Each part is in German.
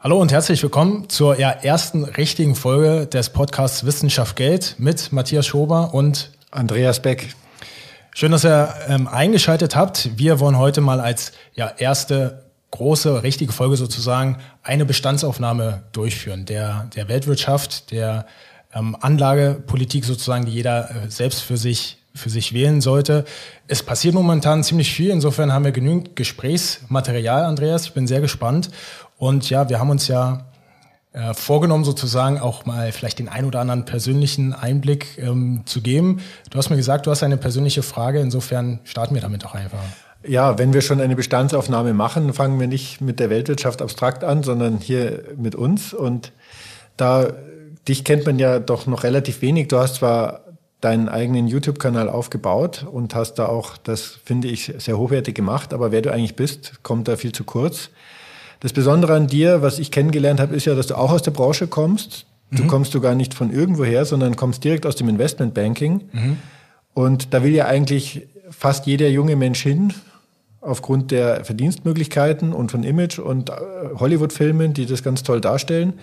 Hallo und herzlich willkommen zur ja, ersten richtigen Folge des Podcasts Wissenschaft Geld mit Matthias Schober und Andreas Beck. Schön, dass ihr ähm, eingeschaltet habt. Wir wollen heute mal als ja, erste große, richtige Folge sozusagen eine Bestandsaufnahme durchführen der, der Weltwirtschaft, der ähm, Anlagepolitik sozusagen, die jeder äh, selbst für sich für sich wählen sollte. Es passiert momentan ziemlich viel. Insofern haben wir genügend Gesprächsmaterial, Andreas. Ich bin sehr gespannt. Und ja, wir haben uns ja äh, vorgenommen, sozusagen auch mal vielleicht den ein oder anderen persönlichen Einblick ähm, zu geben. Du hast mir gesagt, du hast eine persönliche Frage. Insofern starten wir damit auch einfach. Ja, wenn wir schon eine Bestandsaufnahme machen, fangen wir nicht mit der Weltwirtschaft abstrakt an, sondern hier mit uns. Und da dich kennt man ja doch noch relativ wenig. Du hast zwar deinen eigenen YouTube-Kanal aufgebaut und hast da auch, das finde ich, sehr hochwertig gemacht. Aber wer du eigentlich bist, kommt da viel zu kurz. Das Besondere an dir, was ich kennengelernt habe, ist ja, dass du auch aus der Branche kommst. Du mhm. kommst du gar nicht von irgendwoher, sondern kommst direkt aus dem Investmentbanking. Mhm. Und da will ja eigentlich fast jeder junge Mensch hin, aufgrund der Verdienstmöglichkeiten und von Image und äh, Hollywood-Filmen, die das ganz toll darstellen.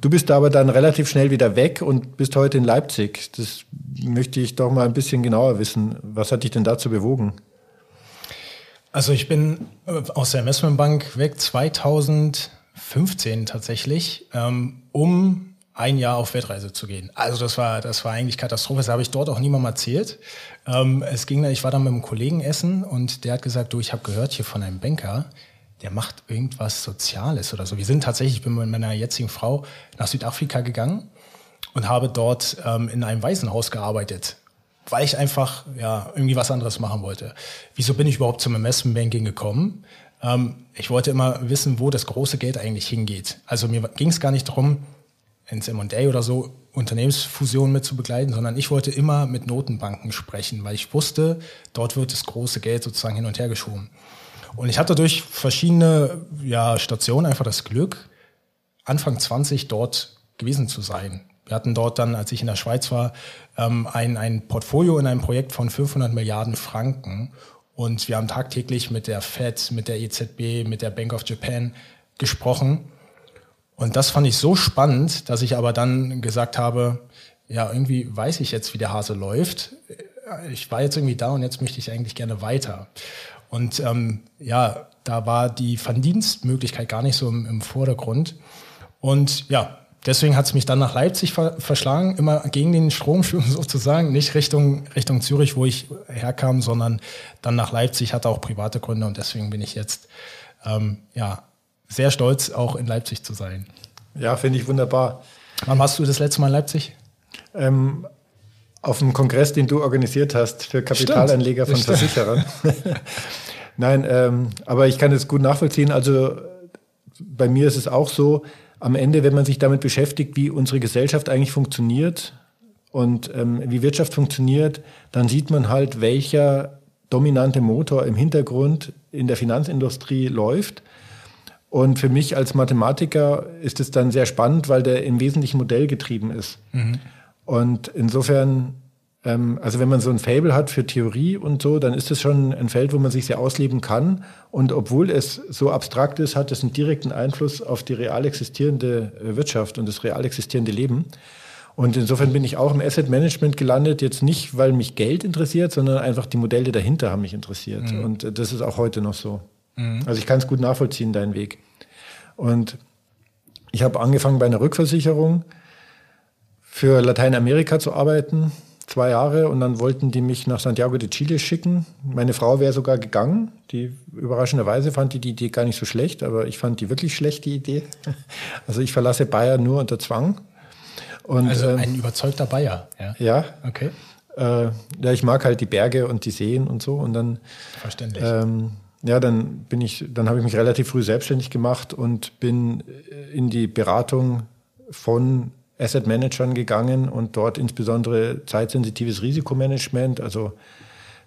Du bist aber dann relativ schnell wieder weg und bist heute in Leipzig. Das möchte ich doch mal ein bisschen genauer wissen. Was hat dich denn dazu bewogen? Also ich bin äh, aus der Investmentbank weg 2015 tatsächlich, ähm, um ein Jahr auf Weltreise zu gehen. Also das war, das war eigentlich Katastrophe. Das habe ich dort auch niemandem erzählt. Ähm, es ging, ich war dann mit einem Kollegen essen und der hat gesagt, du, ich habe gehört hier von einem Banker, der macht irgendwas Soziales oder so. Wir sind tatsächlich, ich bin mit meiner jetzigen Frau nach Südafrika gegangen und habe dort ähm, in einem Waisenhaus gearbeitet weil ich einfach ja irgendwie was anderes machen wollte. Wieso bin ich überhaupt zum Investmentbanking gekommen? Ähm, ich wollte immer wissen, wo das große Geld eigentlich hingeht. Also mir ging es gar nicht darum, ins M&A oder so Unternehmensfusionen mit zu begleiten, sondern ich wollte immer mit Notenbanken sprechen, weil ich wusste, dort wird das große Geld sozusagen hin und her geschoben. Und ich hatte durch verschiedene ja, Stationen einfach das Glück, Anfang 20 dort gewesen zu sein. Wir hatten dort dann, als ich in der Schweiz war, ähm, ein, ein Portfolio in einem Projekt von 500 Milliarden Franken. Und wir haben tagtäglich mit der Fed, mit der EZB, mit der Bank of Japan gesprochen. Und das fand ich so spannend, dass ich aber dann gesagt habe, ja, irgendwie weiß ich jetzt, wie der Hase läuft. Ich war jetzt irgendwie da und jetzt möchte ich eigentlich gerne weiter. Und ähm, ja, da war die Verdienstmöglichkeit gar nicht so im, im Vordergrund. Und ja, deswegen hat es mich dann nach Leipzig ver verschlagen, immer gegen den Strom sozusagen, nicht Richtung, Richtung Zürich, wo ich herkam, sondern dann nach Leipzig, hatte auch private Gründe und deswegen bin ich jetzt ähm, ja, sehr stolz, auch in Leipzig zu sein. Ja, finde ich wunderbar. Wann warst du das letzte Mal in Leipzig? Ähm, auf einem Kongress, den du organisiert hast für Kapitalanleger Stimmt, von Versicherern. Nein, ähm, aber ich kann es gut nachvollziehen. Also bei mir ist es auch so, am Ende, wenn man sich damit beschäftigt, wie unsere Gesellschaft eigentlich funktioniert und ähm, wie Wirtschaft funktioniert, dann sieht man halt, welcher dominante Motor im Hintergrund in der Finanzindustrie läuft. Und für mich als Mathematiker ist es dann sehr spannend, weil der im Wesentlichen modellgetrieben ist. Mhm. Und insofern also wenn man so ein Fable hat für Theorie und so, dann ist es schon ein Feld, wo man sich sehr ausleben kann. Und obwohl es so abstrakt ist, hat es einen direkten Einfluss auf die real existierende äh, Wirtschaft und das real existierende Leben. Und insofern bin ich auch im Asset Management gelandet, jetzt nicht, weil mich Geld interessiert, sondern einfach die Modelle dahinter haben mich interessiert. Mhm. Und äh, das ist auch heute noch so. Mhm. Also ich kann es gut nachvollziehen, deinen Weg. Und ich habe angefangen bei einer Rückversicherung für Lateinamerika zu arbeiten zwei Jahre und dann wollten die mich nach Santiago de Chile schicken. Meine Frau wäre sogar gegangen. Die überraschenderweise fand die die Idee gar nicht so schlecht, aber ich fand die wirklich schlecht, die Idee. Also ich verlasse Bayern nur unter Zwang. Und, also ein ähm, überzeugter Bayer. Ja. ja. Okay. Äh, ja, ich mag halt die Berge und die Seen und so. Und dann. Verständlich. Ähm, ja, dann bin ich, dann habe ich mich relativ früh selbstständig gemacht und bin in die Beratung von Asset Managern gegangen und dort insbesondere zeitsensitives Risikomanagement, also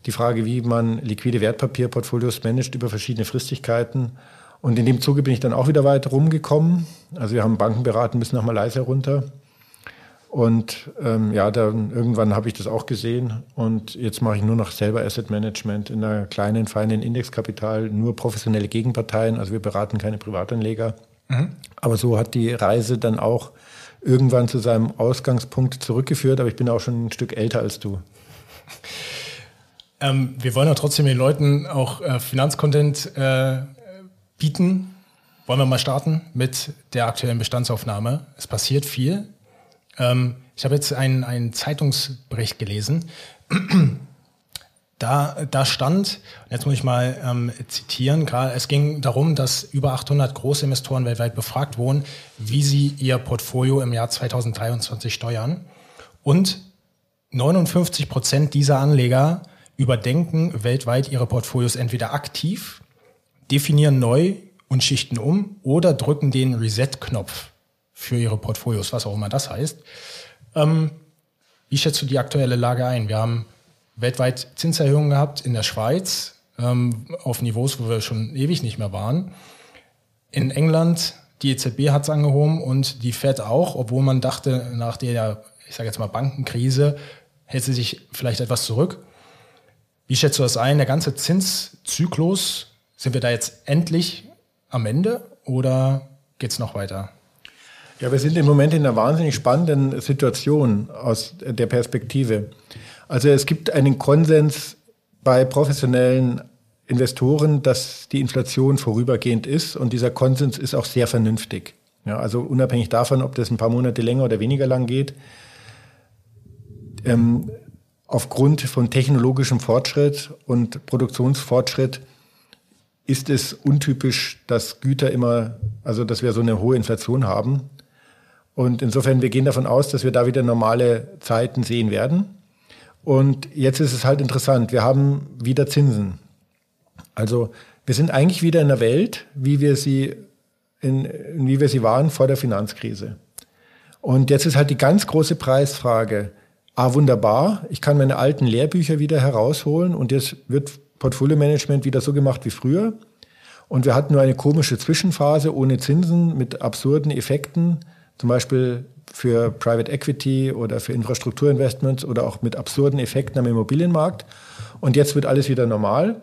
die Frage, wie man liquide Wertpapierportfolios managt über verschiedene Fristigkeiten. Und in dem Zuge bin ich dann auch wieder weiter rumgekommen. Also wir haben Banken beraten bis nach Malaysia runter. Und ähm, ja, dann irgendwann habe ich das auch gesehen und jetzt mache ich nur noch selber Asset Management in einer kleinen, feinen Indexkapital, nur professionelle Gegenparteien. Also wir beraten keine Privatanleger. Mhm. Aber so hat die Reise dann auch irgendwann zu seinem Ausgangspunkt zurückgeführt. Aber ich bin auch schon ein Stück älter als du. Ähm, wir wollen ja trotzdem den Leuten auch äh, Finanzcontent äh, bieten. Wollen wir mal starten mit der aktuellen Bestandsaufnahme? Es passiert viel. Ähm, ich habe jetzt einen, einen Zeitungsbericht gelesen. Da, da stand, jetzt muss ich mal ähm, zitieren, gerade es ging darum, dass über 800 Großinvestoren weltweit befragt wurden, wie sie ihr Portfolio im Jahr 2023 steuern. Und 59 Prozent dieser Anleger überdenken weltweit ihre Portfolios entweder aktiv, definieren neu und schichten um oder drücken den Reset-Knopf für ihre Portfolios, was auch immer das heißt. Ähm, wie schätzt du die aktuelle Lage ein? Wir haben weltweit Zinserhöhungen gehabt in der Schweiz ähm, auf Niveaus, wo wir schon ewig nicht mehr waren. In England, die EZB hat es angehoben und die Fed auch, obwohl man dachte, nach der, ich sage jetzt mal, Bankenkrise hält sie sich vielleicht etwas zurück. Wie schätzt du das ein? Der ganze Zinszyklus, sind wir da jetzt endlich am Ende oder geht es noch weiter? Ja, wir sind im Moment in einer wahnsinnig spannenden Situation aus der Perspektive. Also es gibt einen Konsens bei professionellen Investoren, dass die Inflation vorübergehend ist und dieser Konsens ist auch sehr vernünftig. Ja, also unabhängig davon, ob das ein paar Monate länger oder weniger lang geht. Ähm, aufgrund von technologischem Fortschritt und Produktionsfortschritt ist es untypisch, dass Güter immer, also dass wir so eine hohe Inflation haben. Und insofern, wir gehen davon aus, dass wir da wieder normale Zeiten sehen werden. Und jetzt ist es halt interessant, wir haben wieder Zinsen. Also wir sind eigentlich wieder in der Welt, wie wir sie, in, wie wir sie waren vor der Finanzkrise. Und jetzt ist halt die ganz große Preisfrage. Ah, wunderbar, ich kann meine alten Lehrbücher wieder herausholen und jetzt wird Portfolio-Management wieder so gemacht wie früher. Und wir hatten nur eine komische Zwischenphase ohne Zinsen mit absurden Effekten zum Beispiel für Private Equity oder für Infrastrukturinvestments oder auch mit absurden Effekten am Immobilienmarkt. Und jetzt wird alles wieder normal.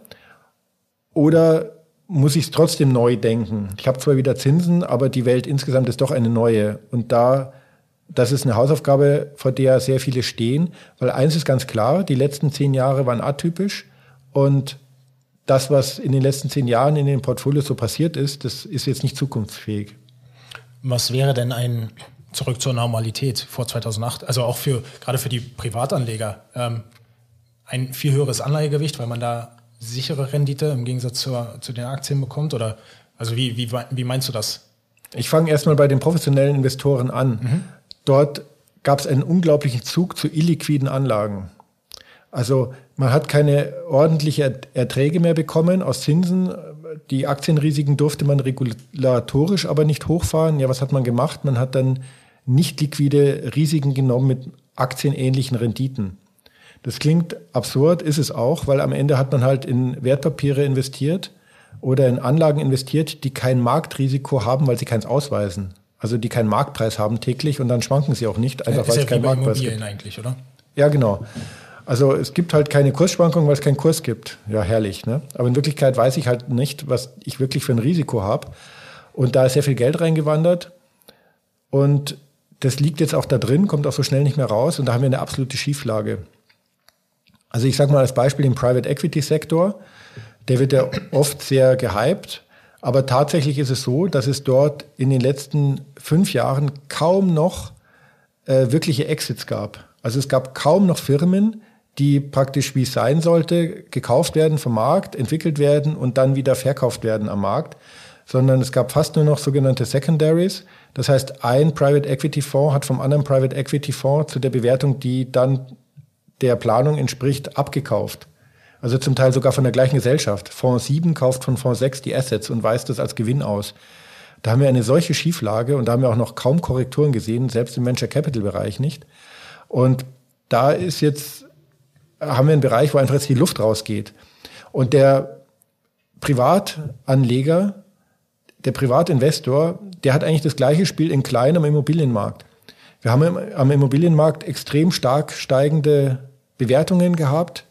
Oder muss ich es trotzdem neu denken? Ich habe zwar wieder Zinsen, aber die Welt insgesamt ist doch eine neue. Und da, das ist eine Hausaufgabe, vor der sehr viele stehen. Weil eins ist ganz klar, die letzten zehn Jahre waren atypisch. Und das, was in den letzten zehn Jahren in den Portfolios so passiert ist, das ist jetzt nicht zukunftsfähig. Was wäre denn ein zurück zur Normalität vor 2008? Also auch für gerade für die Privatanleger ähm, ein viel höheres Anleihegewicht, weil man da sichere Rendite im Gegensatz zur, zu den Aktien bekommt? Oder also wie, wie, wie meinst du das? Ich fange erstmal bei den professionellen Investoren an. Mhm. Dort gab es einen unglaublichen Zug zu illiquiden Anlagen. Also man hat keine ordentliche Erträge mehr bekommen aus Zinsen. Die Aktienrisiken durfte man regulatorisch aber nicht hochfahren. Ja, was hat man gemacht? Man hat dann nicht liquide Risiken genommen mit aktienähnlichen Renditen. Das klingt absurd, ist es auch, weil am Ende hat man halt in Wertpapiere investiert oder in Anlagen investiert, die kein Marktrisiko haben, weil sie keins ausweisen. Also die keinen Marktpreis haben täglich und dann schwanken sie auch nicht, einfach ja, weil es keinen Marktpreis gibt. eigentlich, oder? Ja, genau. Also es gibt halt keine Kursschwankungen, weil es keinen Kurs gibt. Ja, herrlich. Ne? Aber in Wirklichkeit weiß ich halt nicht, was ich wirklich für ein Risiko habe. Und da ist sehr viel Geld reingewandert. Und das liegt jetzt auch da drin, kommt auch so schnell nicht mehr raus. Und da haben wir eine absolute Schieflage. Also ich sage mal als Beispiel im Private Equity Sektor. Der wird ja oft sehr gehypt. Aber tatsächlich ist es so, dass es dort in den letzten fünf Jahren kaum noch äh, wirkliche Exits gab. Also es gab kaum noch Firmen, die praktisch wie es sein sollte, gekauft werden vom Markt, entwickelt werden und dann wieder verkauft werden am Markt, sondern es gab fast nur noch sogenannte Secondaries. Das heißt, ein Private Equity Fonds hat vom anderen Private Equity Fonds zu der Bewertung, die dann der Planung entspricht, abgekauft. Also zum Teil sogar von der gleichen Gesellschaft. Fonds 7 kauft von Fonds 6 die Assets und weist das als Gewinn aus. Da haben wir eine solche Schieflage und da haben wir auch noch kaum Korrekturen gesehen, selbst im Venture Capital Bereich nicht. Und da ist jetzt haben wir einen Bereich, wo einfach jetzt die Luft rausgeht. Und der Privatanleger, der Privatinvestor, der hat eigentlich das gleiche Spiel in klein am Immobilienmarkt. Wir haben am Immobilienmarkt extrem stark steigende Bewertungen gehabt,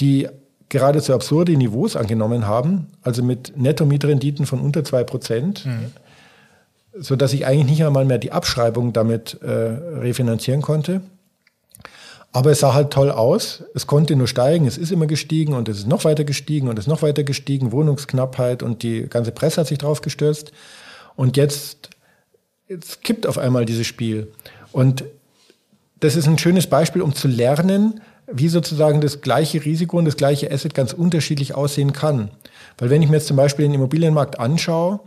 die geradezu absurde Niveaus angenommen haben, also mit Netto-Mietrenditen von unter zwei Prozent. Mhm. so dass ich eigentlich nicht einmal mehr die Abschreibung damit äh, refinanzieren konnte. Aber es sah halt toll aus. Es konnte nur steigen. Es ist immer gestiegen und es ist noch weiter gestiegen und es ist noch weiter gestiegen. Wohnungsknappheit und die ganze Presse hat sich drauf gestürzt. Und jetzt, jetzt kippt auf einmal dieses Spiel. Und das ist ein schönes Beispiel, um zu lernen, wie sozusagen das gleiche Risiko und das gleiche Asset ganz unterschiedlich aussehen kann. Weil wenn ich mir jetzt zum Beispiel den Immobilienmarkt anschaue,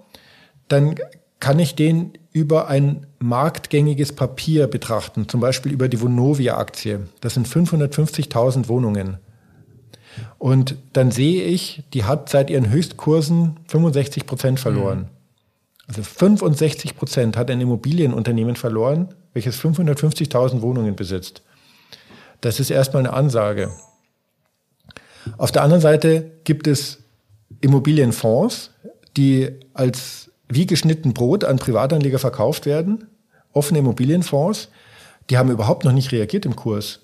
dann kann ich den über ein marktgängiges Papier betrachten, zum Beispiel über die Vonovia-Aktie. Das sind 550.000 Wohnungen. Und dann sehe ich, die hat seit ihren Höchstkursen 65 Prozent verloren. Also 65 Prozent hat ein Immobilienunternehmen verloren, welches 550.000 Wohnungen besitzt. Das ist erstmal eine Ansage. Auf der anderen Seite gibt es Immobilienfonds, die als wie geschnitten Brot an Privatanleger verkauft werden, offene Immobilienfonds, die haben überhaupt noch nicht reagiert im Kurs.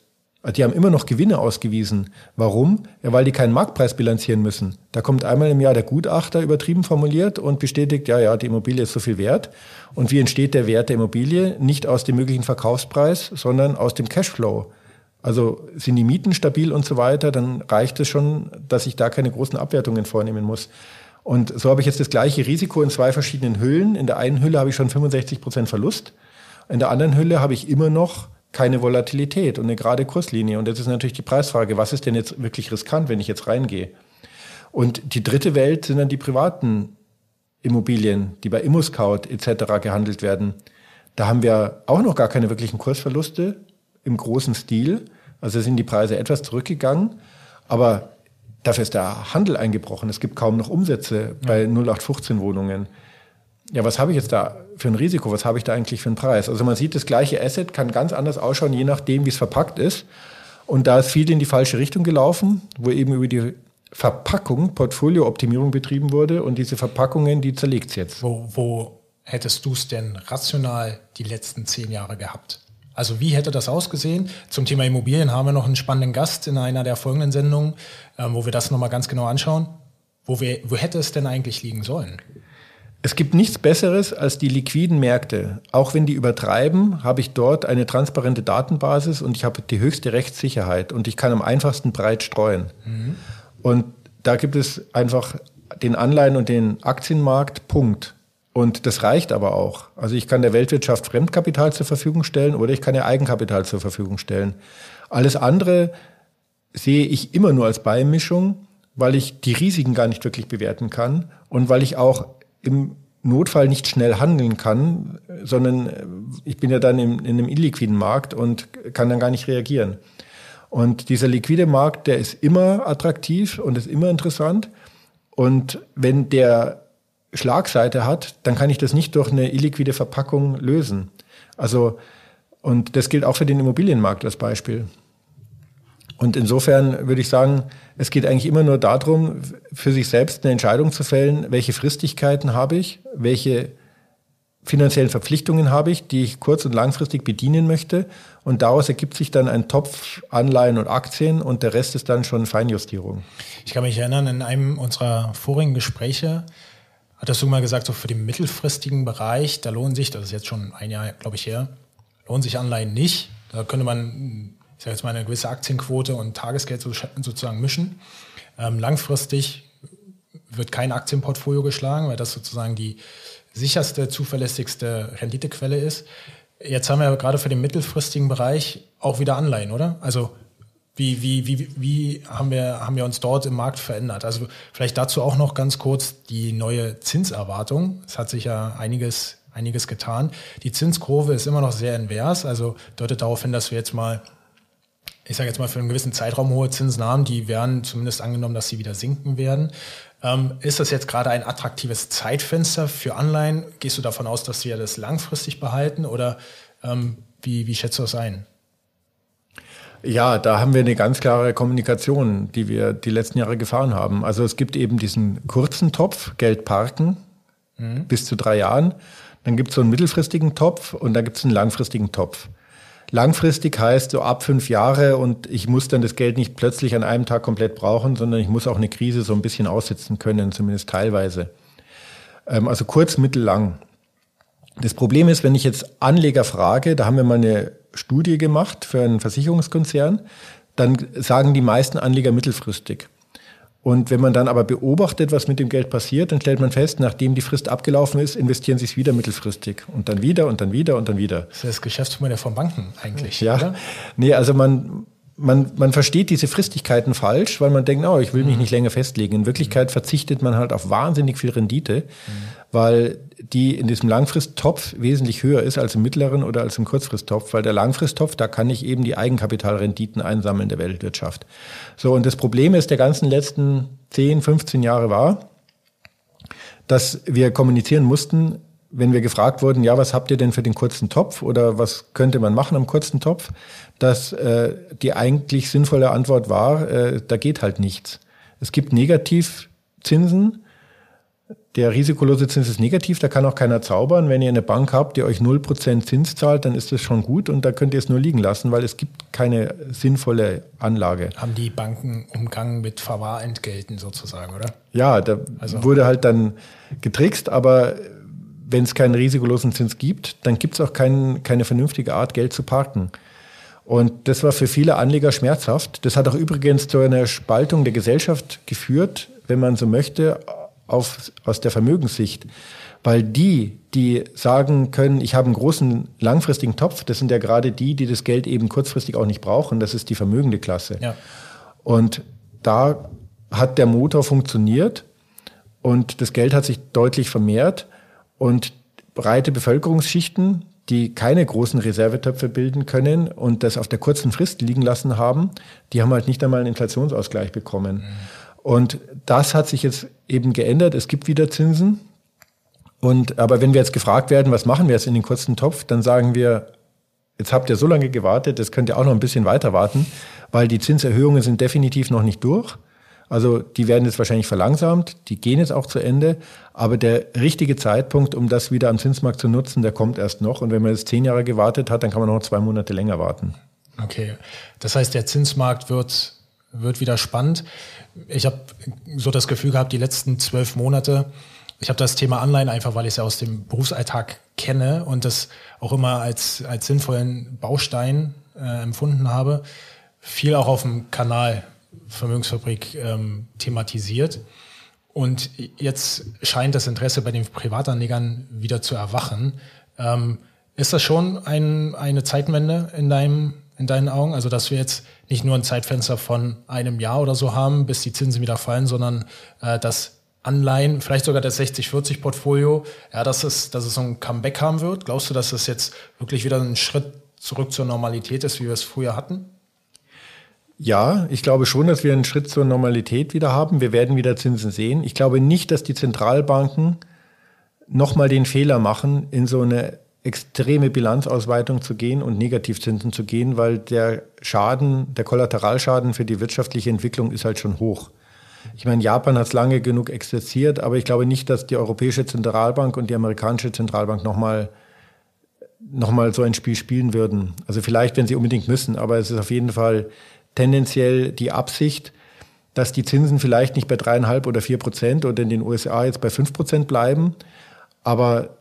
Die haben immer noch Gewinne ausgewiesen. Warum? Ja, weil die keinen Marktpreis bilanzieren müssen. Da kommt einmal im Jahr der Gutachter übertrieben formuliert und bestätigt, ja, ja, die Immobilie ist so viel wert. Und wie entsteht der Wert der Immobilie? Nicht aus dem möglichen Verkaufspreis, sondern aus dem Cashflow. Also sind die Mieten stabil und so weiter, dann reicht es schon, dass ich da keine großen Abwertungen vornehmen muss. Und so habe ich jetzt das gleiche Risiko in zwei verschiedenen Hüllen. In der einen Hülle habe ich schon 65 Prozent Verlust. In der anderen Hülle habe ich immer noch keine Volatilität und eine gerade Kurslinie. Und jetzt ist natürlich die Preisfrage, was ist denn jetzt wirklich riskant, wenn ich jetzt reingehe? Und die dritte Welt sind dann die privaten Immobilien, die bei ImmoScout etc. gehandelt werden. Da haben wir auch noch gar keine wirklichen Kursverluste im großen Stil. Also sind die Preise etwas zurückgegangen. Aber Dafür ist der Handel eingebrochen. Es gibt kaum noch Umsätze bei 0815 Wohnungen. Ja, was habe ich jetzt da für ein Risiko? Was habe ich da eigentlich für einen Preis? Also man sieht, das gleiche Asset kann ganz anders ausschauen, je nachdem, wie es verpackt ist. Und da ist viel in die falsche Richtung gelaufen, wo eben über die Verpackung Portfoliooptimierung betrieben wurde und diese Verpackungen, die zerlegt es jetzt. Wo, wo hättest du es denn rational die letzten zehn Jahre gehabt? Also wie hätte das ausgesehen? Zum Thema Immobilien haben wir noch einen spannenden Gast in einer der folgenden Sendungen, ähm, wo wir das nochmal ganz genau anschauen. Wo, wir, wo hätte es denn eigentlich liegen sollen? Es gibt nichts Besseres als die liquiden Märkte. Auch wenn die übertreiben, habe ich dort eine transparente Datenbasis und ich habe die höchste Rechtssicherheit und ich kann am einfachsten breit streuen. Mhm. Und da gibt es einfach den Anleihen- und den Aktienmarkt, Punkt. Und das reicht aber auch. Also ich kann der Weltwirtschaft Fremdkapital zur Verfügung stellen oder ich kann ihr Eigenkapital zur Verfügung stellen. Alles andere sehe ich immer nur als Beimischung, weil ich die Risiken gar nicht wirklich bewerten kann und weil ich auch im Notfall nicht schnell handeln kann, sondern ich bin ja dann in, in einem illiquiden Markt und kann dann gar nicht reagieren. Und dieser liquide Markt, der ist immer attraktiv und ist immer interessant. Und wenn der Schlagseite hat, dann kann ich das nicht durch eine illiquide Verpackung lösen. Also, und das gilt auch für den Immobilienmarkt als Beispiel. Und insofern würde ich sagen, es geht eigentlich immer nur darum, für sich selbst eine Entscheidung zu fällen, welche Fristigkeiten habe ich, welche finanziellen Verpflichtungen habe ich, die ich kurz- und langfristig bedienen möchte. Und daraus ergibt sich dann ein Topf Anleihen und Aktien und der Rest ist dann schon Feinjustierung. Ich kann mich erinnern, in einem unserer vorigen Gespräche hattest du mal gesagt, so für den mittelfristigen Bereich, da lohnen sich, das ist jetzt schon ein Jahr, glaube ich, her, lohnen sich Anleihen nicht. Da könnte man, ich sage jetzt mal, eine gewisse Aktienquote und Tagesgeld sozusagen mischen. Ähm, langfristig wird kein Aktienportfolio geschlagen, weil das sozusagen die sicherste, zuverlässigste Renditequelle ist. Jetzt haben wir gerade für den mittelfristigen Bereich auch wieder Anleihen, oder? Also wie, wie, wie, wie haben, wir, haben wir uns dort im Markt verändert? Also vielleicht dazu auch noch ganz kurz die neue Zinserwartung. Es hat sich ja einiges, einiges getan. Die Zinskurve ist immer noch sehr invers, also deutet darauf hin, dass wir jetzt mal, ich sage jetzt mal, für einen gewissen Zeitraum hohe Zinsen haben. Die werden zumindest angenommen, dass sie wieder sinken werden. Ähm, ist das jetzt gerade ein attraktives Zeitfenster für Anleihen? Gehst du davon aus, dass wir das langfristig behalten oder ähm, wie, wie schätzt du das ein? Ja, da haben wir eine ganz klare Kommunikation, die wir die letzten Jahre gefahren haben. Also es gibt eben diesen kurzen Topf, Geld parken, mhm. bis zu drei Jahren. Dann gibt es so einen mittelfristigen Topf und dann gibt es einen langfristigen Topf. Langfristig heißt so ab fünf Jahre und ich muss dann das Geld nicht plötzlich an einem Tag komplett brauchen, sondern ich muss auch eine Krise so ein bisschen aussitzen können, zumindest teilweise. Ähm, also kurz, mittel, lang. Das Problem ist, wenn ich jetzt Anleger frage, da haben wir mal eine Studie gemacht für einen Versicherungskonzern, dann sagen die meisten Anleger mittelfristig. Und wenn man dann aber beobachtet, was mit dem Geld passiert, dann stellt man fest, nachdem die Frist abgelaufen ist, investieren sie es wieder mittelfristig. Und dann wieder und dann wieder und dann wieder. Das ist das Geschäftsmodell von Banken eigentlich. Ja. Oder? Nee, also man, man, man versteht diese Fristigkeiten falsch, weil man denkt, oh, ich will mich mhm. nicht länger festlegen. In Wirklichkeit verzichtet man halt auf wahnsinnig viel Rendite, mhm. Weil die in diesem Langfristtopf wesentlich höher ist als im mittleren oder als im Kurzfristtopf, weil der Langfristtopf, da kann ich eben die Eigenkapitalrenditen einsammeln der Weltwirtschaft. So, und das Problem ist der ganzen letzten 10, 15 Jahre war, dass wir kommunizieren mussten, wenn wir gefragt wurden, ja, was habt ihr denn für den kurzen Topf oder was könnte man machen am kurzen Topf, dass äh, die eigentlich sinnvolle Antwort war, äh, da geht halt nichts. Es gibt Negativzinsen, der risikolose Zins ist negativ, da kann auch keiner zaubern. Wenn ihr eine Bank habt, die euch 0% Zins zahlt, dann ist das schon gut und da könnt ihr es nur liegen lassen, weil es gibt keine sinnvolle Anlage. Haben die Banken umgangen mit Verwahrentgelten sozusagen, oder? Ja, da also. wurde halt dann getrickst, aber wenn es keinen risikolosen Zins gibt, dann gibt es auch kein, keine vernünftige Art, Geld zu parken. Und das war für viele Anleger schmerzhaft. Das hat auch übrigens zu einer Spaltung der Gesellschaft geführt, wenn man so möchte, auf, aus der Vermögenssicht. Weil die, die sagen können, ich habe einen großen langfristigen Topf, das sind ja gerade die, die das Geld eben kurzfristig auch nicht brauchen. Das ist die vermögende Klasse. Ja. Und da hat der Motor funktioniert und das Geld hat sich deutlich vermehrt und breite Bevölkerungsschichten, die keine großen Reservetöpfe bilden können und das auf der kurzen Frist liegen lassen haben, die haben halt nicht einmal einen Inflationsausgleich bekommen. Mhm. Und das hat sich jetzt eben geändert. Es gibt wieder Zinsen. Und, aber wenn wir jetzt gefragt werden, was machen wir jetzt in den kurzen Topf, dann sagen wir, jetzt habt ihr so lange gewartet, das könnt ihr auch noch ein bisschen weiter warten, weil die Zinserhöhungen sind definitiv noch nicht durch. Also die werden jetzt wahrscheinlich verlangsamt, die gehen jetzt auch zu Ende, aber der richtige Zeitpunkt, um das wieder am Zinsmarkt zu nutzen, der kommt erst noch. Und wenn man jetzt zehn Jahre gewartet hat, dann kann man noch zwei Monate länger warten. Okay, das heißt, der Zinsmarkt wird, wird wieder spannend ich habe so das Gefühl gehabt, die letzten zwölf Monate, ich habe das Thema Anleihen einfach, weil ich es ja aus dem Berufsalltag kenne und das auch immer als, als sinnvollen Baustein äh, empfunden habe, viel auch auf dem Kanal Vermögensfabrik ähm, thematisiert. Und jetzt scheint das Interesse bei den Privatanlegern wieder zu erwachen. Ähm, ist das schon ein, eine Zeitwende in deinem in deinen Augen? Also, dass wir jetzt nicht nur ein Zeitfenster von einem Jahr oder so haben, bis die Zinsen wieder fallen, sondern äh, dass Anleihen, vielleicht sogar das 60-40-Portfolio, ja, dass es, dass es so ein Comeback haben wird? Glaubst du, dass es jetzt wirklich wieder ein Schritt zurück zur Normalität ist, wie wir es früher hatten? Ja, ich glaube schon, dass wir einen Schritt zur Normalität wieder haben. Wir werden wieder Zinsen sehen. Ich glaube nicht, dass die Zentralbanken nochmal den Fehler machen, in so eine extreme Bilanzausweitung zu gehen und Negativzinsen zu gehen, weil der Schaden, der Kollateralschaden für die wirtschaftliche Entwicklung ist halt schon hoch. Ich meine, Japan hat es lange genug exerziert, aber ich glaube nicht, dass die Europäische Zentralbank und die amerikanische Zentralbank nochmal noch mal so ein Spiel spielen würden. Also vielleicht, wenn sie unbedingt müssen, aber es ist auf jeden Fall tendenziell die Absicht, dass die Zinsen vielleicht nicht bei dreieinhalb oder vier Prozent oder in den USA jetzt bei fünf Prozent bleiben, aber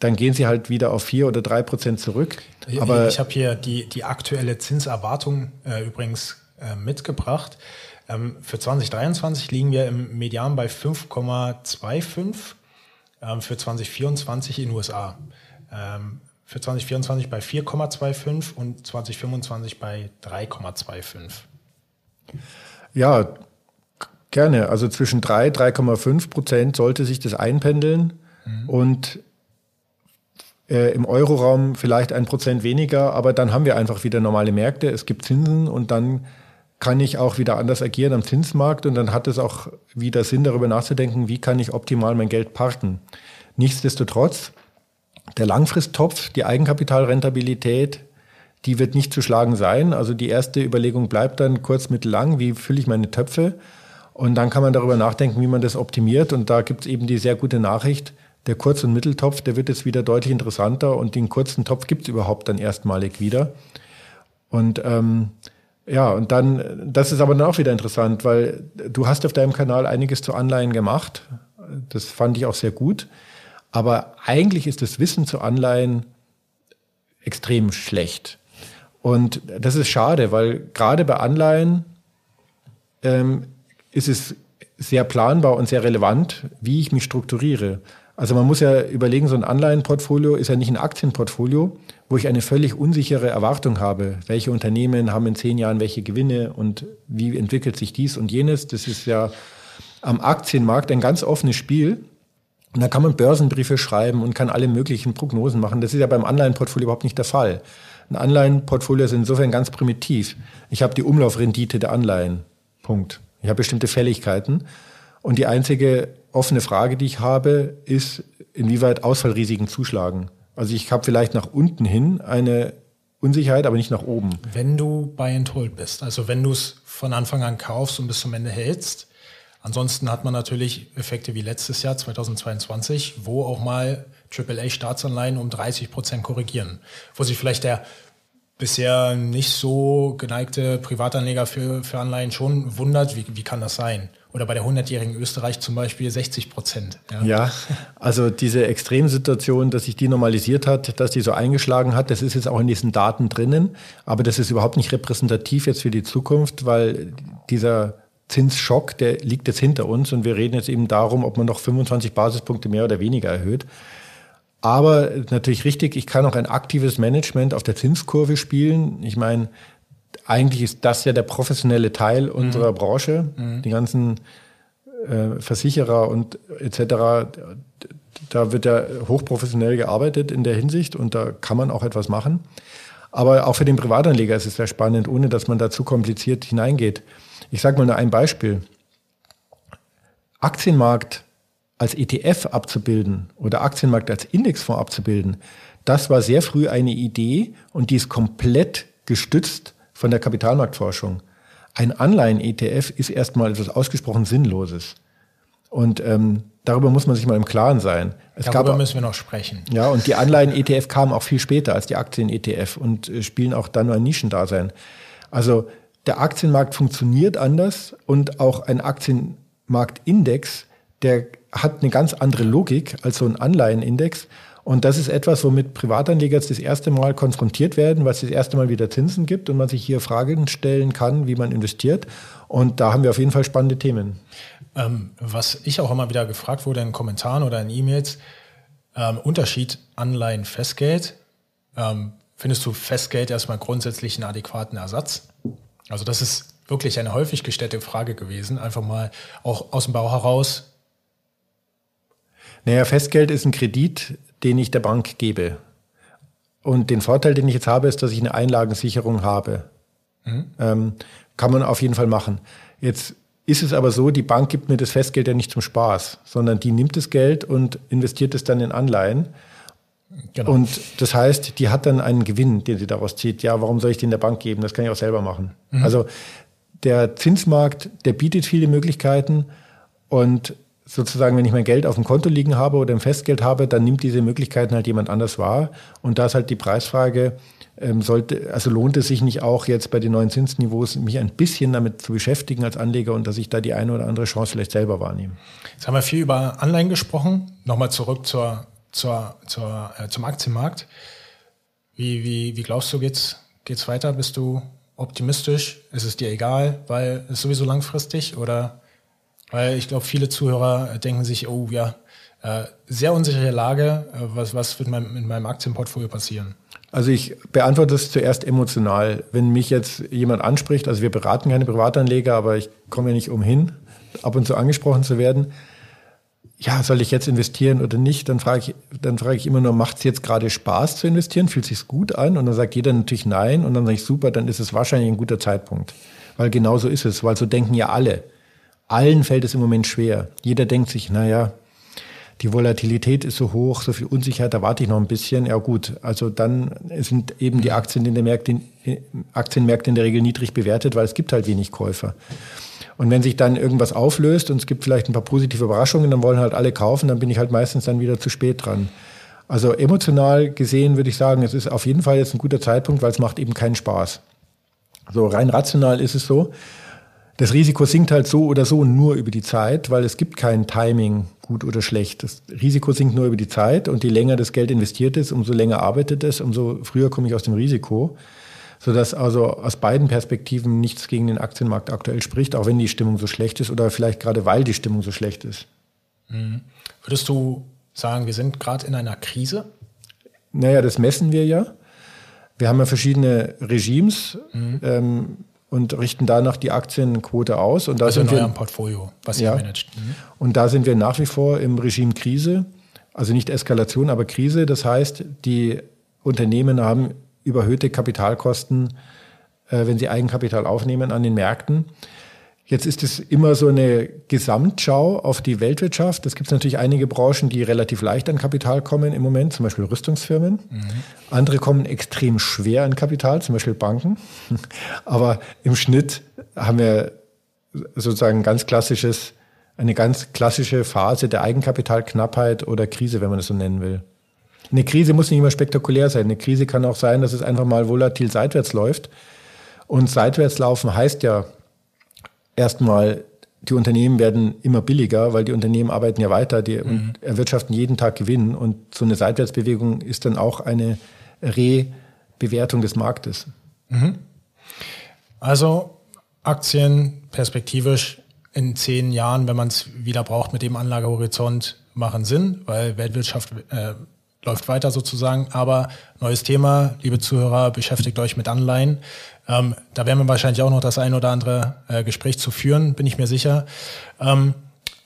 dann gehen sie halt wieder auf vier oder drei Prozent zurück. Aber ich habe hier die, die aktuelle Zinserwartung äh, übrigens äh, mitgebracht. Ähm, für 2023 liegen wir im Median bei 5,25, ähm, für 2024 in den USA. Ähm, für 2024 bei 4,25 und 2025 bei 3,25. Ja, gerne. Also zwischen 3, 3,5 Prozent sollte sich das einpendeln. Mhm. Und äh, im Euroraum vielleicht ein Prozent weniger, aber dann haben wir einfach wieder normale Märkte. Es gibt Zinsen und dann kann ich auch wieder anders agieren am Zinsmarkt und dann hat es auch wieder Sinn, darüber nachzudenken, wie kann ich optimal mein Geld parken. Nichtsdestotrotz, der Langfristtopf, die Eigenkapitalrentabilität, die wird nicht zu schlagen sein. Also die erste Überlegung bleibt dann kurz, mittellang, wie fülle ich meine Töpfe? Und dann kann man darüber nachdenken, wie man das optimiert. Und da gibt es eben die sehr gute Nachricht, der Kurz- und Mitteltopf, der wird jetzt wieder deutlich interessanter und den kurzen Topf gibt es überhaupt dann erstmalig wieder. Und ähm, ja, und dann, das ist aber dann auch wieder interessant, weil du hast auf deinem Kanal einiges zu Anleihen gemacht. Das fand ich auch sehr gut. Aber eigentlich ist das Wissen zu Anleihen extrem schlecht. Und das ist schade, weil gerade bei Anleihen ähm, ist es sehr planbar und sehr relevant, wie ich mich strukturiere. Also man muss ja überlegen, so ein Anleihenportfolio ist ja nicht ein Aktienportfolio, wo ich eine völlig unsichere Erwartung habe. Welche Unternehmen haben in zehn Jahren welche Gewinne und wie entwickelt sich dies und jenes? Das ist ja am Aktienmarkt ein ganz offenes Spiel. Und da kann man Börsenbriefe schreiben und kann alle möglichen Prognosen machen. Das ist ja beim Anleihenportfolio überhaupt nicht der Fall. Ein Anleihenportfolio ist insofern ganz primitiv. Ich habe die Umlaufrendite der Anleihen. Punkt. Ich habe bestimmte Fälligkeiten. Und die einzige offene Frage, die ich habe, ist, inwieweit Ausfallrisiken zuschlagen. Also ich habe vielleicht nach unten hin eine Unsicherheit, aber nicht nach oben. Wenn du buy and hold bist, also wenn du es von Anfang an kaufst und bis zum Ende hältst, ansonsten hat man natürlich Effekte wie letztes Jahr 2022, wo auch mal AAA-Staatsanleihen um 30 Prozent korrigieren, wo sich vielleicht der bisher nicht so geneigte Privatanleger für, für Anleihen schon wundert, wie, wie kann das sein? Oder bei der 100-jährigen Österreich zum Beispiel 60 Prozent. Ja. ja, also diese Extremsituation, dass sich die normalisiert hat, dass die so eingeschlagen hat, das ist jetzt auch in diesen Daten drinnen. Aber das ist überhaupt nicht repräsentativ jetzt für die Zukunft, weil dieser Zinsschock, der liegt jetzt hinter uns und wir reden jetzt eben darum, ob man noch 25 Basispunkte mehr oder weniger erhöht. Aber natürlich richtig, ich kann auch ein aktives Management auf der Zinskurve spielen. Ich meine, eigentlich ist das ja der professionelle Teil mhm. unserer Branche. Mhm. Die ganzen äh, Versicherer und etc., da wird ja hochprofessionell gearbeitet in der Hinsicht und da kann man auch etwas machen. Aber auch für den Privatanleger ist es sehr spannend, ohne dass man da zu kompliziert hineingeht. Ich sage mal nur ein Beispiel. Aktienmarkt als ETF abzubilden oder Aktienmarkt als Indexfonds abzubilden, das war sehr früh eine Idee und die ist komplett gestützt von der Kapitalmarktforschung. Ein Anleihen-ETF ist erstmal etwas ausgesprochen Sinnloses. Und ähm, darüber muss man sich mal im Klaren sein. Es darüber gab, müssen wir noch sprechen. Ja, und die Anleihen-ETF kamen auch viel später als die Aktien-ETF und äh, spielen auch dann nur ein Nischendasein. Also der Aktienmarkt funktioniert anders und auch ein Aktienmarktindex, der hat eine ganz andere Logik als so ein Anleihenindex. Und das ist etwas, womit Privatanleger jetzt das erste Mal konfrontiert werden, weil es das erste Mal wieder Zinsen gibt und man sich hier Fragen stellen kann, wie man investiert. Und da haben wir auf jeden Fall spannende Themen. Ähm, was ich auch immer wieder gefragt wurde in Kommentaren oder in E-Mails, ähm, Unterschied Anleihen, Festgeld. Ähm, findest du Festgeld erstmal grundsätzlich einen adäquaten Ersatz? Also das ist wirklich eine häufig gestellte Frage gewesen, einfach mal auch aus dem Bau heraus. Naja, Festgeld ist ein Kredit, den ich der Bank gebe. Und den Vorteil, den ich jetzt habe, ist, dass ich eine Einlagensicherung habe. Mhm. Ähm, kann man auf jeden Fall machen. Jetzt ist es aber so, die Bank gibt mir das Festgeld ja nicht zum Spaß, sondern die nimmt das Geld und investiert es dann in Anleihen. Genau. Und das heißt, die hat dann einen Gewinn, den sie daraus zieht. Ja, warum soll ich den der Bank geben? Das kann ich auch selber machen. Mhm. Also der Zinsmarkt, der bietet viele Möglichkeiten und sozusagen, wenn ich mein Geld auf dem Konto liegen habe oder im Festgeld habe, dann nimmt diese Möglichkeiten halt jemand anders wahr. Und da ist halt die Preisfrage, ähm, sollte, also lohnt es sich nicht auch jetzt bei den neuen Zinsniveaus, mich ein bisschen damit zu beschäftigen als Anleger und dass ich da die eine oder andere Chance vielleicht selber wahrnehme. Jetzt haben wir viel über Anleihen gesprochen. Nochmal zurück zur, zur, zur, äh, zum Aktienmarkt. Wie, wie, wie glaubst du, geht's, geht's weiter? Bist du optimistisch? Ist es dir egal, weil es sowieso langfristig oder weil ich glaube, viele Zuhörer denken sich, oh ja, äh, sehr unsichere Lage, äh, was, was wird mein, mit meinem Aktienportfolio passieren? Also ich beantworte es zuerst emotional. Wenn mich jetzt jemand anspricht, also wir beraten keine Privatanleger, aber ich komme ja nicht umhin, ab und zu angesprochen zu werden. Ja, soll ich jetzt investieren oder nicht? Dann frage ich, dann frage ich immer nur, macht es jetzt gerade Spaß zu investieren? Fühlt sich gut an? Und dann sagt jeder natürlich nein. Und dann sage ich, super, dann ist es wahrscheinlich ein guter Zeitpunkt. Weil genau so ist es, weil so denken ja alle. Allen fällt es im Moment schwer. Jeder denkt sich, naja, die Volatilität ist so hoch, so viel Unsicherheit, da warte ich noch ein bisschen. Ja gut, also dann sind eben die Aktien in der Märkte, Aktienmärkte in der Regel niedrig bewertet, weil es gibt halt wenig Käufer. Und wenn sich dann irgendwas auflöst und es gibt vielleicht ein paar positive Überraschungen, dann wollen halt alle kaufen, dann bin ich halt meistens dann wieder zu spät dran. Also emotional gesehen würde ich sagen, es ist auf jeden Fall jetzt ein guter Zeitpunkt, weil es macht eben keinen Spaß. So rein rational ist es so, das Risiko sinkt halt so oder so nur über die Zeit, weil es gibt kein Timing, gut oder schlecht. Das Risiko sinkt nur über die Zeit und je länger das Geld investiert ist, umso länger arbeitet es, umso früher komme ich aus dem Risiko. Sodass also aus beiden Perspektiven nichts gegen den Aktienmarkt aktuell spricht, auch wenn die Stimmung so schlecht ist oder vielleicht gerade weil die Stimmung so schlecht ist. Mhm. Würdest du sagen, wir sind gerade in einer Krise? Naja, das messen wir ja. Wir haben ja verschiedene Regimes. Mhm. Ähm, und richten danach die Aktienquote aus. Und da also sind in eurem Portfolio, was ihr managt. Mhm. Und da sind wir nach wie vor im Regime Krise, also nicht Eskalation, aber Krise. Das heißt, die Unternehmen haben überhöhte Kapitalkosten, äh, wenn sie Eigenkapital aufnehmen an den Märkten. Jetzt ist es immer so eine Gesamtschau auf die Weltwirtschaft. Es gibt natürlich einige Branchen, die relativ leicht an Kapital kommen im Moment, zum Beispiel Rüstungsfirmen. Mhm. Andere kommen extrem schwer an Kapital, zum Beispiel Banken. Aber im Schnitt haben wir sozusagen ganz klassisches, eine ganz klassische Phase der Eigenkapitalknappheit oder Krise, wenn man es so nennen will. Eine Krise muss nicht immer spektakulär sein. Eine Krise kann auch sein, dass es einfach mal volatil seitwärts läuft. Und seitwärts laufen heißt ja, erstmal, die Unternehmen werden immer billiger, weil die Unternehmen arbeiten ja weiter die mhm. erwirtschaften jeden Tag Gewinn. Und so eine Seitwärtsbewegung ist dann auch eine Rebewertung des Marktes. Mhm. Also Aktien perspektivisch in zehn Jahren, wenn man es wieder braucht mit dem Anlagehorizont, machen Sinn, weil Weltwirtschaft äh, läuft weiter sozusagen. Aber neues Thema, liebe Zuhörer, beschäftigt euch mit Anleihen. Ähm, da werden wir wahrscheinlich auch noch das ein oder andere äh, Gespräch zu führen, bin ich mir sicher. Ähm,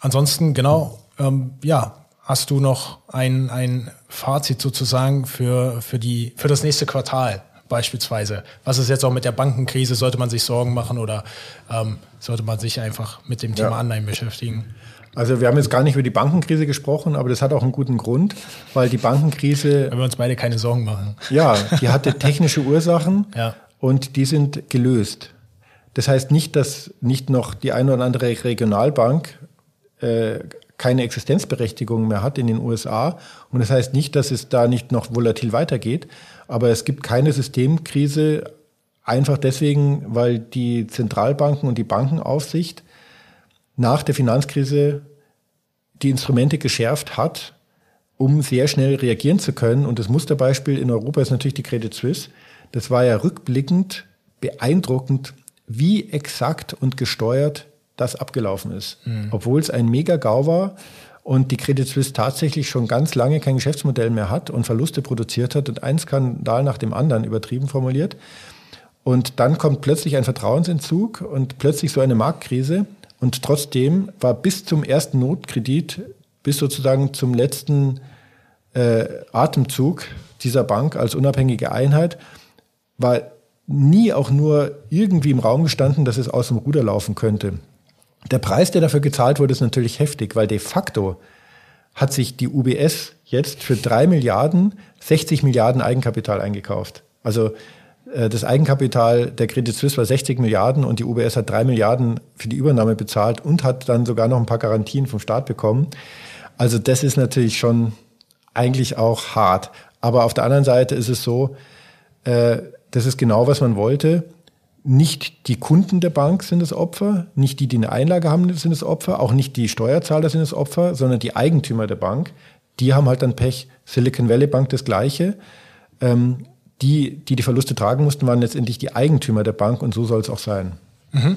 ansonsten, genau, ähm, ja, hast du noch ein, ein Fazit sozusagen für, für, die, für das nächste Quartal beispielsweise? Was ist jetzt auch mit der Bankenkrise? Sollte man sich Sorgen machen oder ähm, sollte man sich einfach mit dem Thema ja. Anleihen beschäftigen? Also wir haben jetzt gar nicht über die Bankenkrise gesprochen, aber das hat auch einen guten Grund, weil die Bankenkrise... Wenn wir uns beide keine Sorgen machen. Ja, die hatte technische Ursachen. ja und die sind gelöst. Das heißt nicht, dass nicht noch die eine oder andere Regionalbank äh, keine Existenzberechtigung mehr hat in den USA. Und das heißt nicht, dass es da nicht noch volatil weitergeht. Aber es gibt keine Systemkrise, einfach deswegen, weil die Zentralbanken und die Bankenaufsicht nach der Finanzkrise die Instrumente geschärft hat, um sehr schnell reagieren zu können. Und das Musterbeispiel in Europa ist natürlich die Credit Suisse, das war ja rückblickend beeindruckend, wie exakt und gesteuert das abgelaufen ist. Mhm. Obwohl es ein Mega-GAU war und die Credit Suisse tatsächlich schon ganz lange kein Geschäftsmodell mehr hat und Verluste produziert hat und ein Skandal nach dem anderen übertrieben formuliert. Und dann kommt plötzlich ein Vertrauensentzug und plötzlich so eine Marktkrise. Und trotzdem war bis zum ersten Notkredit, bis sozusagen zum letzten äh, Atemzug dieser Bank als unabhängige Einheit, war nie auch nur irgendwie im Raum gestanden, dass es aus dem Ruder laufen könnte. Der Preis, der dafür gezahlt wurde, ist natürlich heftig, weil de facto hat sich die UBS jetzt für drei Milliarden 60 Milliarden Eigenkapital eingekauft. Also das Eigenkapital der Credit Suisse war 60 Milliarden und die UBS hat drei Milliarden für die Übernahme bezahlt und hat dann sogar noch ein paar Garantien vom Staat bekommen. Also das ist natürlich schon eigentlich auch hart. Aber auf der anderen Seite ist es so, äh, das ist genau, was man wollte. Nicht die Kunden der Bank sind das Opfer, nicht die, die eine Einlage haben, sind das Opfer, auch nicht die Steuerzahler sind das Opfer, sondern die Eigentümer der Bank. Die haben halt dann Pech. Silicon Valley Bank das Gleiche. Ähm, die, die die Verluste tragen mussten, waren letztendlich die Eigentümer der Bank und so soll es auch sein. Mhm.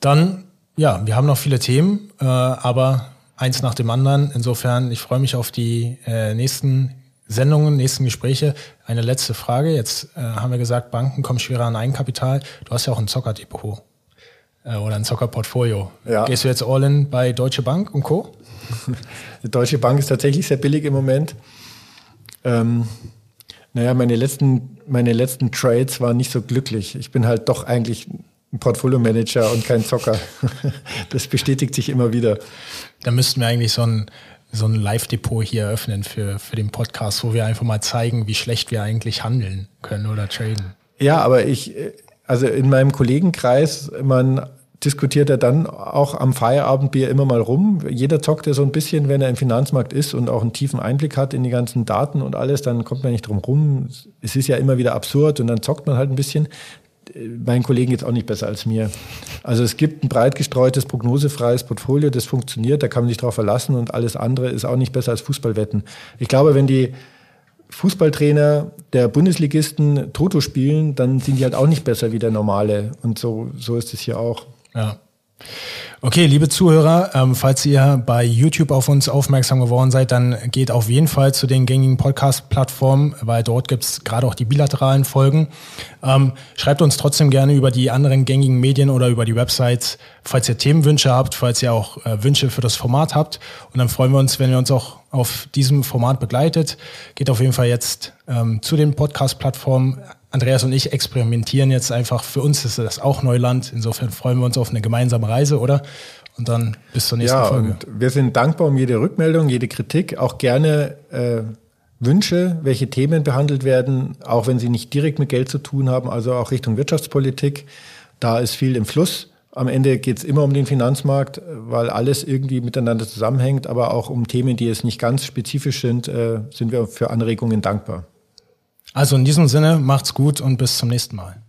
Dann, ja, wir haben noch viele Themen, äh, aber eins nach dem anderen. Insofern, ich freue mich auf die äh, nächsten Sendungen, nächsten Gespräche. Eine letzte Frage. Jetzt äh, haben wir gesagt, Banken kommen schwerer an Eigenkapital. Du hast ja auch ein Zockerdepot äh, oder ein Zockerportfolio. Ja. Gehst du jetzt all in bei Deutsche Bank und Co.? Die Deutsche Bank ist tatsächlich sehr billig im Moment. Ähm, naja, meine letzten, meine letzten Trades waren nicht so glücklich. Ich bin halt doch eigentlich ein Portfolio-Manager und kein Zocker. Das bestätigt sich immer wieder. Da müssten wir eigentlich so ein so ein Live-Depot hier eröffnen für, für den Podcast, wo wir einfach mal zeigen, wie schlecht wir eigentlich handeln können oder traden. Ja, aber ich, also in meinem Kollegenkreis, man diskutiert ja dann auch am Feierabendbier immer mal rum. Jeder zockt ja so ein bisschen, wenn er im Finanzmarkt ist und auch einen tiefen Einblick hat in die ganzen Daten und alles, dann kommt man nicht drum rum. Es ist ja immer wieder absurd und dann zockt man halt ein bisschen. meinen Kollegen jetzt auch nicht besser als mir. Also es gibt ein breit gestreutes, prognosefreies Portfolio, das funktioniert, da kann man sich drauf verlassen und alles andere ist auch nicht besser als Fußballwetten. Ich glaube, wenn die Fußballtrainer der Bundesligisten Toto spielen, dann sind die halt auch nicht besser wie der normale. Und so, so ist es hier auch. Ja. Okay, liebe Zuhörer, ähm, falls ihr bei YouTube auf uns aufmerksam geworden seid, dann geht auf jeden Fall zu den gängigen Podcast-Plattformen, weil dort gibt's gerade auch die bilateralen Folgen. Ähm, schreibt uns trotzdem gerne über die anderen gängigen Medien oder über die Websites, falls ihr Themenwünsche habt, falls ihr auch äh, Wünsche für das Format habt. Und dann freuen wir uns, wenn ihr uns auch auf diesem Format begleitet. Geht auf jeden Fall jetzt ähm, zu den Podcast-Plattformen Andreas und ich experimentieren jetzt einfach. Für uns ist das auch Neuland. Insofern freuen wir uns auf eine gemeinsame Reise, oder? Und dann bis zur nächsten ja, Folge. Und wir sind dankbar um jede Rückmeldung, jede Kritik, auch gerne äh, Wünsche, welche Themen behandelt werden, auch wenn sie nicht direkt mit Geld zu tun haben, also auch Richtung Wirtschaftspolitik. Da ist viel im Fluss. Am Ende geht es immer um den Finanzmarkt, weil alles irgendwie miteinander zusammenhängt, aber auch um Themen, die jetzt nicht ganz spezifisch sind, äh, sind wir für Anregungen dankbar. Also in diesem Sinne, macht's gut und bis zum nächsten Mal.